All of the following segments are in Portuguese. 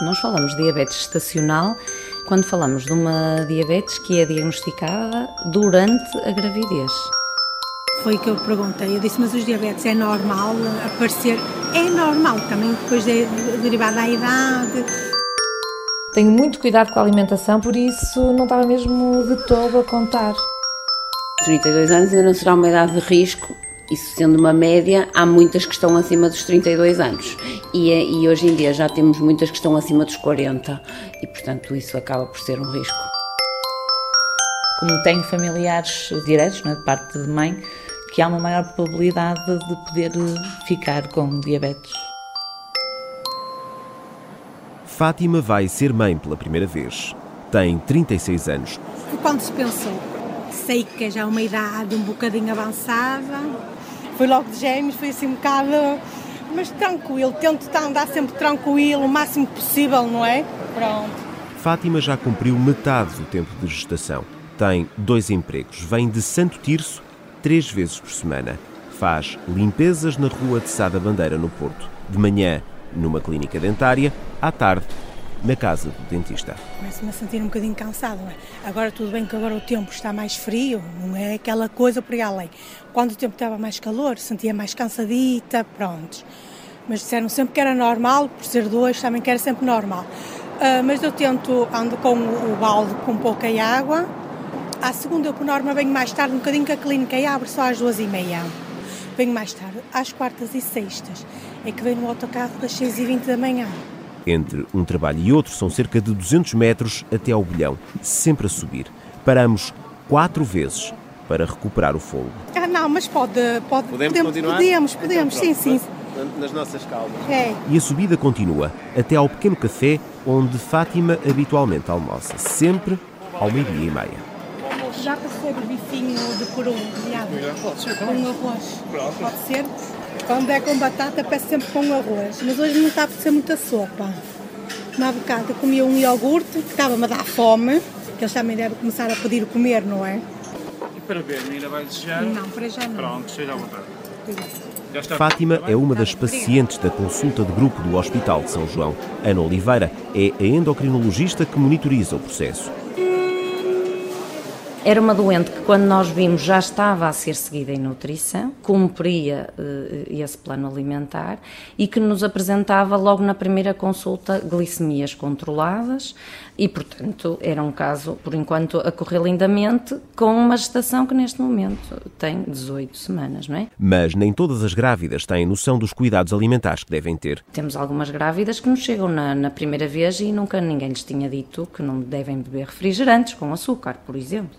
Nós falamos de diabetes estacional quando falamos de uma diabetes que é diagnosticada durante a gravidez. Foi que eu perguntei, eu disse, mas os diabetes é normal aparecer? É normal também, depois de, derivado da idade. Tenho muito cuidado com a alimentação, por isso não estava mesmo de todo a contar. 32 anos ainda não será uma idade de risco, isso sendo uma média, há muitas que estão acima dos 32 anos. E, é, e hoje em dia já temos muitas que estão acima dos 40 e, portanto, isso acaba por ser um risco. Como tenho familiares diretos, né, de parte de mãe, que há uma maior probabilidade de poder ficar com diabetes. Fátima vai ser mãe pela primeira vez. Tem 36 anos. Quando se pensou, sei que é já uma idade um bocadinho avançada, foi logo de gêmeos, foi assim um bocado, mas tranquilo, tento andar sempre tranquilo, o máximo possível, não é? Pronto. Fátima já cumpriu metade do tempo de gestação. Tem dois empregos, vem de Santo Tirso três vezes por semana. Faz limpezas na rua de Sada Bandeira, no Porto. De manhã, numa clínica dentária, à tarde, na casa do dentista. Começo-me a sentir um bocadinho cansado, não é? Agora tudo bem que agora o tempo está mais frio, não é aquela coisa por aí além. Quando o tempo estava mais calor, sentia mais cansadita, pronto. Mas disseram sempre que era normal, por ser dois também que era sempre normal. Uh, mas eu tento, ando com o balde com pouca água. À segunda eu por norma venho mais tarde, um bocadinho que a clínica abre só às duas e meia. Venho mais tarde, às quartas e sextas. É que venho no autocarro das seis e vinte da manhã. Entre um trabalho e outro são cerca de 200 metros até ao bilhão, sempre a subir. Paramos quatro vezes para recuperar o fogo. Ah, não, mas pode, pode podemos, podemos continuar? Podemos, podemos, então, sim, sim. Nas nossas calmas. É. E a subida continua até ao pequeno café onde Fátima habitualmente almoça, sempre ao meio-dia e meia. Já passei o bifinho de ser, com arroz. Pode ser? Quando é com batata, peço sempre com arroz. Mas hoje não está a ser muita sopa. Na bocado eu comia um iogurte, que estava-me a dar fome, que eles também devem começar a pedir comer, não é? E para ver, ainda vai desejar? Não, para já não. Pronto, seja à vontade. Fátima é uma das pacientes da consulta de grupo do Hospital de São João. Ana Oliveira é a endocrinologista que monitoriza o processo. Era uma doente que, quando nós vimos, já estava a ser seguida em nutrição, cumpria uh, esse plano alimentar e que nos apresentava logo na primeira consulta glicemias controladas e, portanto, era um caso, por enquanto, a correr lindamente, com uma gestação que neste momento tem 18 semanas, não é? Mas nem todas as grávidas têm noção dos cuidados alimentares que devem ter. Temos algumas grávidas que nos chegam na, na primeira vez e nunca ninguém lhes tinha dito que não devem beber refrigerantes com açúcar, por exemplo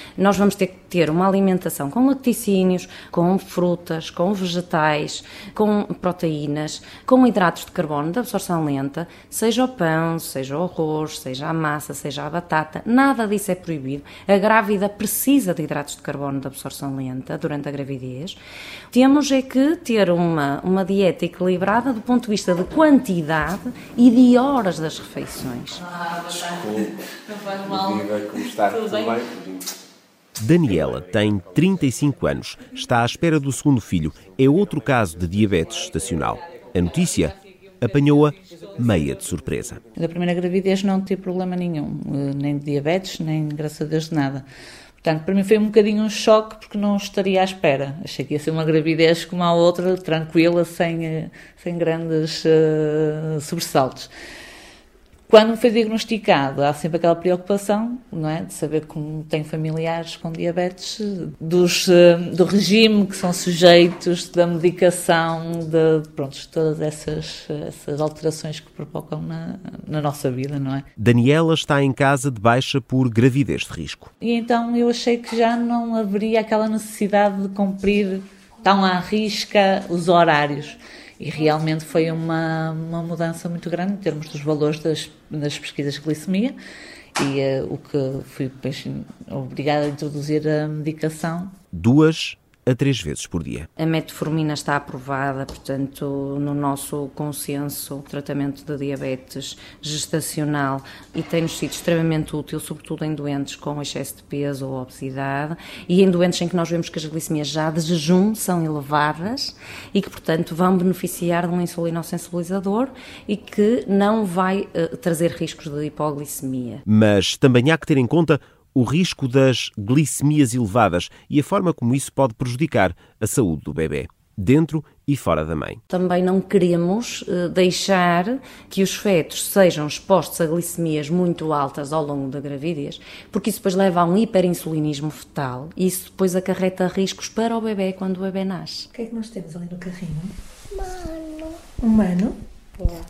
nós vamos ter que ter uma alimentação com laticínios, com frutas, com vegetais, com proteínas, com hidratos de carbono de absorção lenta, seja o pão, seja o arroz, seja a massa, seja a batata, nada disso é proibido. A grávida precisa de hidratos de carbono de absorção lenta durante a gravidez. Temos é que ter uma, uma dieta equilibrada do ponto de vista de quantidade e de horas das refeições. Ah, Desculpe. Não faz mal. Como está? Tudo bem? Daniela tem 35 anos, está à espera do segundo filho. É outro caso de diabetes estacional. A notícia apanhou-a meia de surpresa. Da primeira gravidez não tive problema nenhum, eh, nem de diabetes, nem graças a Deus de nada. Portanto, para mim foi um bocadinho um choque porque não estaria à espera. Achei que ia ser uma gravidez como a outra, tranquila, sem, eh, sem grandes uh, sobressaltos. Quando foi diagnosticado, há sempre aquela preocupação, não é, de saber como tem familiares com diabetes, dos, eh, do regime que são sujeitos, da medicação, de, pronto, todas essas, essas alterações que provocam na, na nossa vida, não é? Daniela está em casa de baixa por gravidez de risco. E então eu achei que já não haveria aquela necessidade de cumprir tão à risca os horários. E realmente foi uma, uma mudança muito grande em termos dos valores das, das pesquisas de glicemia e uh, o que fui obrigada a introduzir a medicação. Duas a três vezes por dia. A metformina está aprovada, portanto, no nosso consenso, tratamento de diabetes gestacional e tem-nos sido extremamente útil, sobretudo em doentes com excesso de peso ou obesidade e em doentes em que nós vemos que as glicemias já de jejum são elevadas e que, portanto, vão beneficiar de um insulinosensibilizador e que não vai uh, trazer riscos de hipoglicemia. Mas também há que ter em conta o risco das glicemias elevadas e a forma como isso pode prejudicar a saúde do bebê dentro e fora da mãe. Também não queremos uh, deixar que os fetos sejam expostos a glicemias muito altas ao longo da gravidez, porque isso depois leva a um hiperinsulinismo fetal e isso depois acarreta riscos para o bebê quando o bebê nasce. O que é que nós temos ali no carrinho? Mano. Um mano? Boa.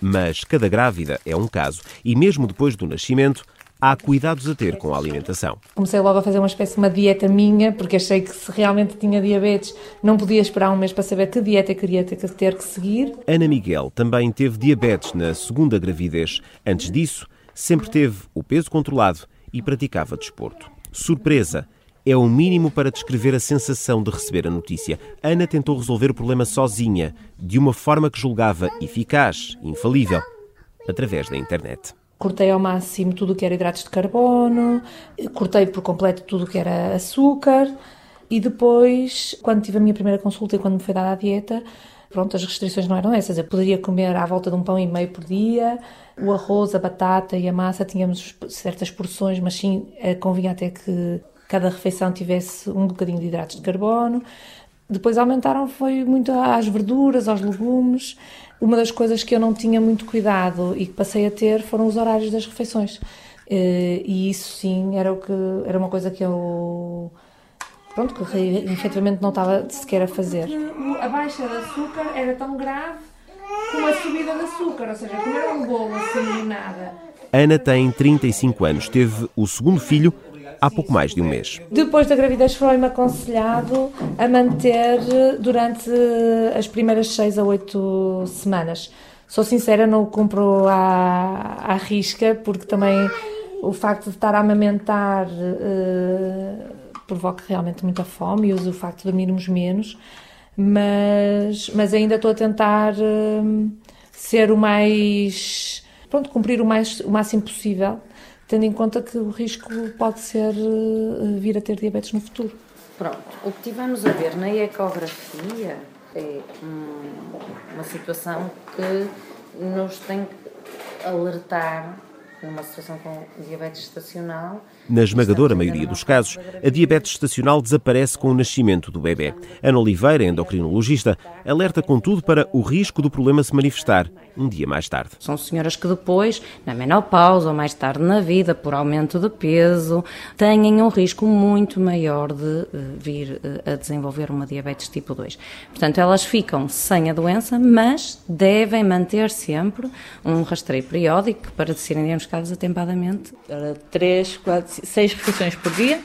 Mas cada grávida é um caso e mesmo depois do nascimento há cuidados a ter com a alimentação. Comecei logo a fazer uma espécie de uma dieta minha, porque achei que se realmente tinha diabetes, não podia esperar um mês para saber que dieta queria ter que seguir. Ana Miguel também teve diabetes na segunda gravidez. Antes disso, sempre teve o peso controlado e praticava desporto. Surpresa! É o mínimo para descrever a sensação de receber a notícia. Ana tentou resolver o problema sozinha, de uma forma que julgava eficaz, infalível, através da internet. Cortei ao máximo tudo o que era hidratos de carbono, cortei por completo tudo o que era açúcar e depois, quando tive a minha primeira consulta e quando me foi dada a dieta, pronto, as restrições não eram essas. Eu poderia comer à volta de um pão e meio por dia, o arroz, a batata e a massa, tínhamos certas porções, mas sim, eh, convinha até que cada refeição tivesse um bocadinho de hidratos de carbono. Depois aumentaram foi muito às verduras, aos legumes. Uma das coisas que eu não tinha muito cuidado e que passei a ter foram os horários das refeições. Eh, e isso sim era o que era uma coisa que eu pronto, que efetivamente não estava sequer a fazer. A baixa de açúcar era tão grave como a subida de açúcar, ou seja, comer um bolo assim nada. Ana tem 35 anos, teve o segundo filho há pouco mais de um mês. Depois da gravidez foi-me aconselhado a manter durante as primeiras seis a oito semanas. Sou sincera, não o cumpro à, à risca, porque também o facto de estar a amamentar uh, provoca realmente muita fome e o facto de dormirmos menos, mas, mas ainda estou a tentar uh, ser o mais. Pronto, cumprir o, mais, o máximo possível tendo em conta que o risco pode ser uh, vir a ter diabetes no futuro. Pronto, o que tivemos a ver na ecografia é uma situação que nos tem que alertar numa situação com diabetes estacional. Na esmagadora maioria dos casos, a diabetes estacional desaparece com o nascimento do bebê. Ana Oliveira, endocrinologista, alerta contudo para o risco do problema se manifestar um dia mais tarde. São senhoras que depois, na menopausa ou mais tarde na vida, por aumento de peso, têm um risco muito maior de eh, vir eh, a desenvolver uma diabetes tipo 2. Portanto, elas ficam sem a doença, mas devem manter sempre um rastreio periódico para serem diagnosticadas atempadamente. Três, quatro, seis refeições por dia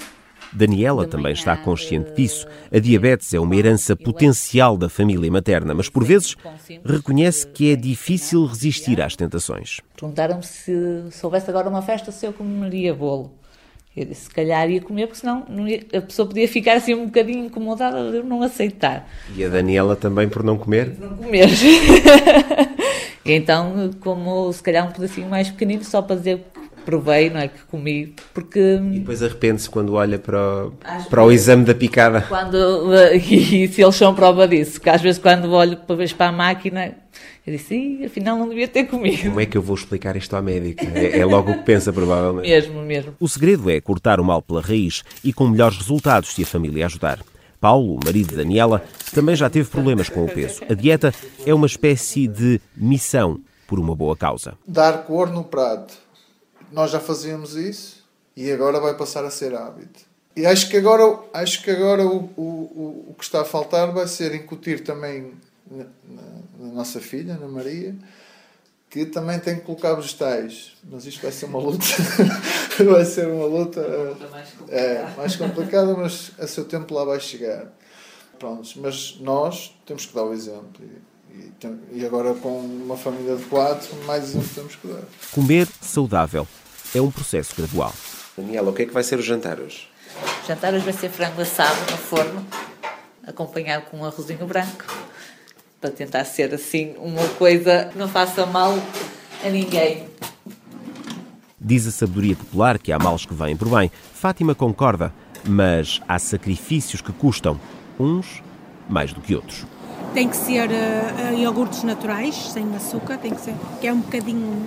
Daniela também está consciente disso. A diabetes é uma herança potencial da família materna, mas por vezes reconhece que é difícil resistir às tentações. Perguntaram-me se, se houvesse agora uma festa, se eu comeria bolo. Eu disse, se calhar ia comer, porque senão ia, a pessoa podia ficar assim um bocadinho incomodada de não aceitar. E a Daniela também por não comer? Por não comer. então, como se calhar um pedacinho mais pequenino, só para dizer provei, não é? Que comi, porque... E depois arrepende-se quando olha para o, para o exame da picada. Quando, e, se eles são prova disso, que às vezes quando olho para, para a máquina, eu disse, afinal não devia ter comido. Como é que eu vou explicar isto à médica? É, é logo o que pensa, provavelmente. mesmo, mesmo. O segredo é cortar o mal pela raiz e com melhores resultados se a família ajudar. Paulo, marido de Daniela, também já teve problemas com o peso. A dieta é uma espécie de missão por uma boa causa. Dar cor no prato nós já fazíamos isso e agora vai passar a ser hábito. E acho que agora, acho que agora o, o, o que está a faltar vai ser incutir também na, na, na nossa filha, na Maria, que também tem que colocar vegetais. Mas isto vai ser uma luta. vai ser uma luta. mais é, mais complicada, mas a seu tempo lá vai chegar. Prontos, mas nós temos que dar o exemplo. E, e agora com uma família de quatro, mais exemplo temos que dar. Comer saudável é um processo gradual. Daniela, o que é que vai ser o jantar hoje? O jantar hoje vai ser frango assado no forno, acompanhado com um arrozinho branco, para tentar ser assim uma coisa que não faça mal a ninguém. Diz a sabedoria popular que há males que vêm por bem. Fátima concorda, mas há sacrifícios que custam, uns mais do que outros. Tem que ser uh, iogurtes naturais, sem açúcar, tem que ser, que é um bocadinho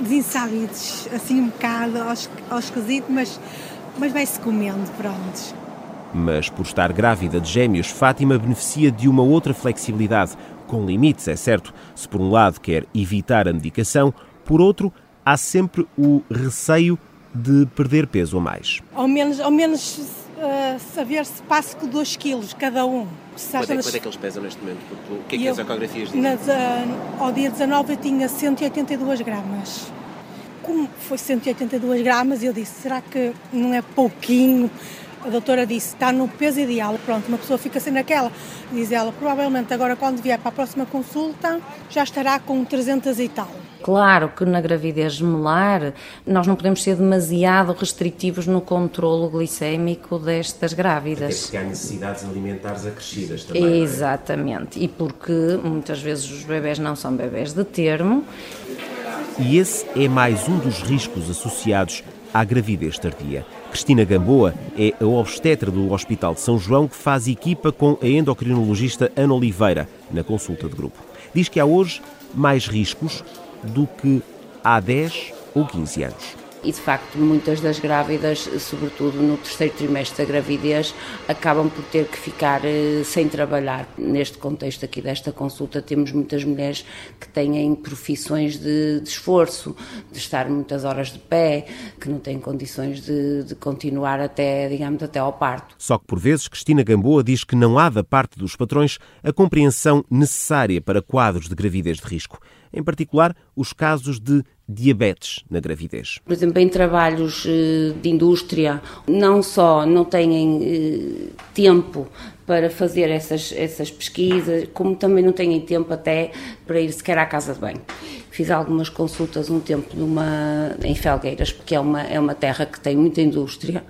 desinsabidos, assim um bocado aos, aos esquisito, mas, mas vai-se comendo, pronto. Mas por estar grávida de gêmeos, Fátima beneficia de uma outra flexibilidade, com limites, é certo. Se por um lado quer evitar a medicação, por outro, há sempre o receio de perder peso a mais. Ao menos, ao menos uh, saber se passo com 2 quilos cada um. Quanto é, quanto é, que eles pesam neste momento? O que é que eu, as ecografias dizem? Nas, uh, ao dia 19 eu tinha 182 gramas. Como foi 182 gramas, eu disse, será que não é pouquinho? A doutora disse, está no peso ideal. Pronto, uma pessoa fica sem naquela. Diz ela, provavelmente agora quando vier para a próxima consulta já estará com 300 e tal. Claro que na gravidez gemelar nós não podemos ser demasiado restritivos no controlo glicémico destas grávidas. Até porque há necessidades alimentares acrescidas também. É? Exatamente. É? E porque muitas vezes os bebés não são bebés de termo. E esse é mais um dos riscos associados à gravidez tardia. Cristina Gamboa é a obstetra do Hospital de São João que faz equipa com a endocrinologista Ana Oliveira na consulta de grupo. Diz que há hoje mais riscos do que há 10 ou 15 anos. E de facto, muitas das grávidas, sobretudo no terceiro trimestre da gravidez, acabam por ter que ficar eh, sem trabalhar. Neste contexto aqui desta consulta, temos muitas mulheres que têm profissões de, de esforço, de estar muitas horas de pé, que não têm condições de, de continuar até, digamos, até ao parto. Só que por vezes Cristina Gamboa diz que não há da parte dos patrões a compreensão necessária para quadros de gravidez de risco em particular os casos de diabetes na gravidez. Por exemplo, em trabalhos eh, de indústria, não só não têm eh, tempo para fazer essas, essas pesquisas, como também não têm tempo até para ir sequer à casa de banho. Fiz algumas consultas um tempo numa, em Felgueiras, porque é uma, é uma terra que tem muita indústria,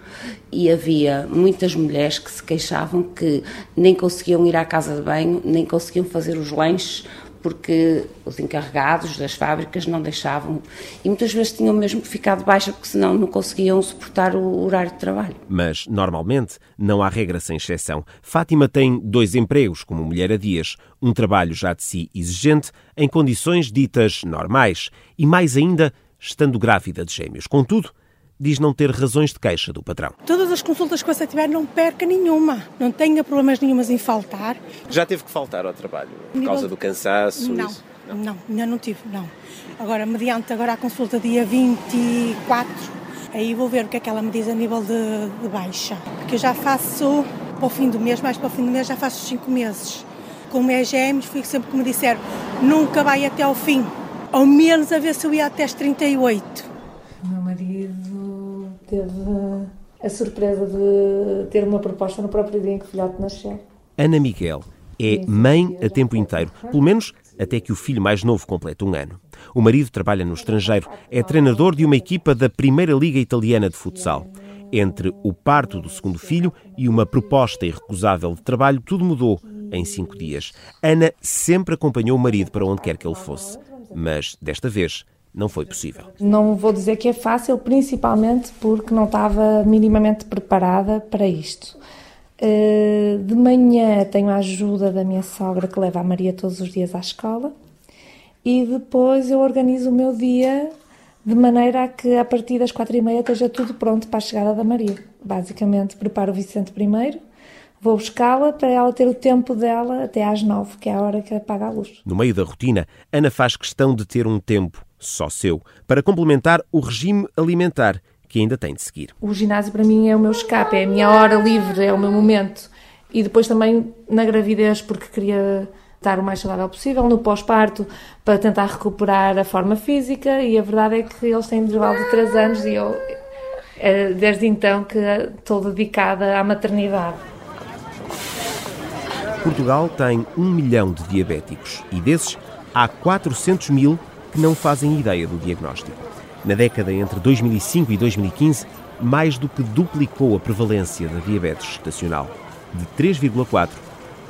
e havia muitas mulheres que se queixavam que nem conseguiam ir à casa de banho, nem conseguiam fazer os lanches porque os encarregados das fábricas não deixavam e muitas vezes tinham mesmo que ficar de baixa porque senão não conseguiam suportar o horário de trabalho. Mas, normalmente, não há regra sem exceção. Fátima tem dois empregos como mulher a dias, um trabalho já de si exigente, em condições ditas normais e, mais ainda, estando grávida de gêmeos. Contudo, diz não ter razões de queixa do patrão. Todas as consultas que você tiver, não perca nenhuma. Não tenha problemas nenhumas em faltar. Já teve que faltar ao trabalho por causa do cansaço? Não, não, não, ainda não tive, não. Agora, mediante agora a consulta dia 24, aí vou ver o que é que ela me diz a nível de, de baixa. Porque eu já faço para o fim do mês, mais para o fim do mês já faço 5 meses. Como é gêmeos, fui sempre que me disseram, nunca vai até ao fim. Ao menos a ver se eu ia até as 38. Teve a surpresa de ter uma proposta no próprio dia em que o filhote nasceu. Ana Miguel é mãe a tempo inteiro, pelo menos até que o filho mais novo complete um ano. O marido trabalha no estrangeiro, é treinador de uma equipa da Primeira Liga Italiana de Futsal. Entre o parto do segundo filho e uma proposta irrecusável de trabalho, tudo mudou em cinco dias. Ana sempre acompanhou o marido para onde quer que ele fosse, mas desta vez não foi possível. Não vou dizer que é fácil, principalmente porque não estava minimamente preparada para isto. Eh, de manhã tenho a ajuda da minha sogra que leva a Maria todos os dias à escola e depois eu organizo o meu dia de maneira a que a partir das quatro e meia esteja tudo pronto para a chegada da Maria. Basicamente preparo o Vicente primeiro, vou buscá-la para ela ter o tempo dela até às nove, que é a hora que apaga a luz. No meio da rotina, Ana faz questão de ter um tempo só seu, para complementar o regime alimentar que ainda tem de seguir. O ginásio para mim é o meu escape, é a minha hora livre, é o meu momento. E depois também na gravidez, porque queria estar o mais saudável possível, no pós-parto, para tentar recuperar a forma física. E a verdade é que eles têm um intervalo de 3 anos e eu, é desde então, que estou dedicada à maternidade. Portugal tem um milhão de diabéticos e desses há 400 mil que não fazem ideia do diagnóstico. Na década entre 2005 e 2015, mais do que duplicou a prevalência da diabetes gestacional, de 3,4%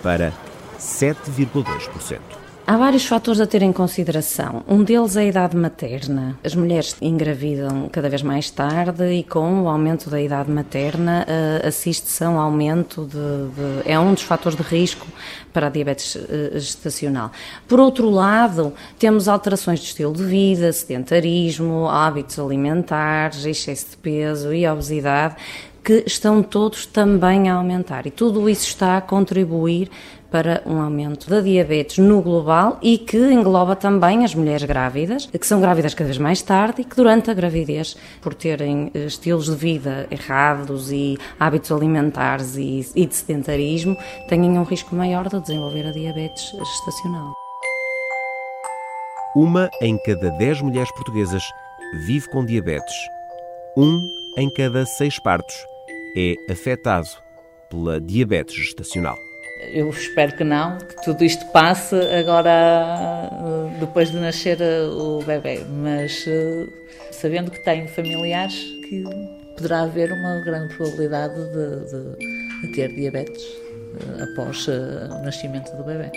para 7,2%. Há vários fatores a ter em consideração. Um deles é a idade materna. As mulheres engravidam cada vez mais tarde e com o aumento da idade materna uh, assiste-se a um aumento de, de, É um dos fatores de risco para a diabetes uh, gestacional. Por outro lado, temos alterações de estilo de vida, sedentarismo, hábitos alimentares, excesso de peso e obesidade que estão todos também a aumentar. E tudo isso está a contribuir para um aumento da diabetes no global e que engloba também as mulheres grávidas, que são grávidas cada vez mais tarde e que durante a gravidez, por terem eh, estilos de vida errados e hábitos alimentares e, e de sedentarismo, têm um risco maior de desenvolver a diabetes gestacional. Uma em cada dez mulheres portuguesas vive com diabetes. Um em cada seis partos é afetado pela diabetes gestacional. Eu espero que não, que tudo isto passe agora depois de nascer o bebê, mas eh, sabendo que tenho familiares que poderá haver uma grande probabilidade de, de, de ter diabetes eh, após eh, o nascimento do bebê.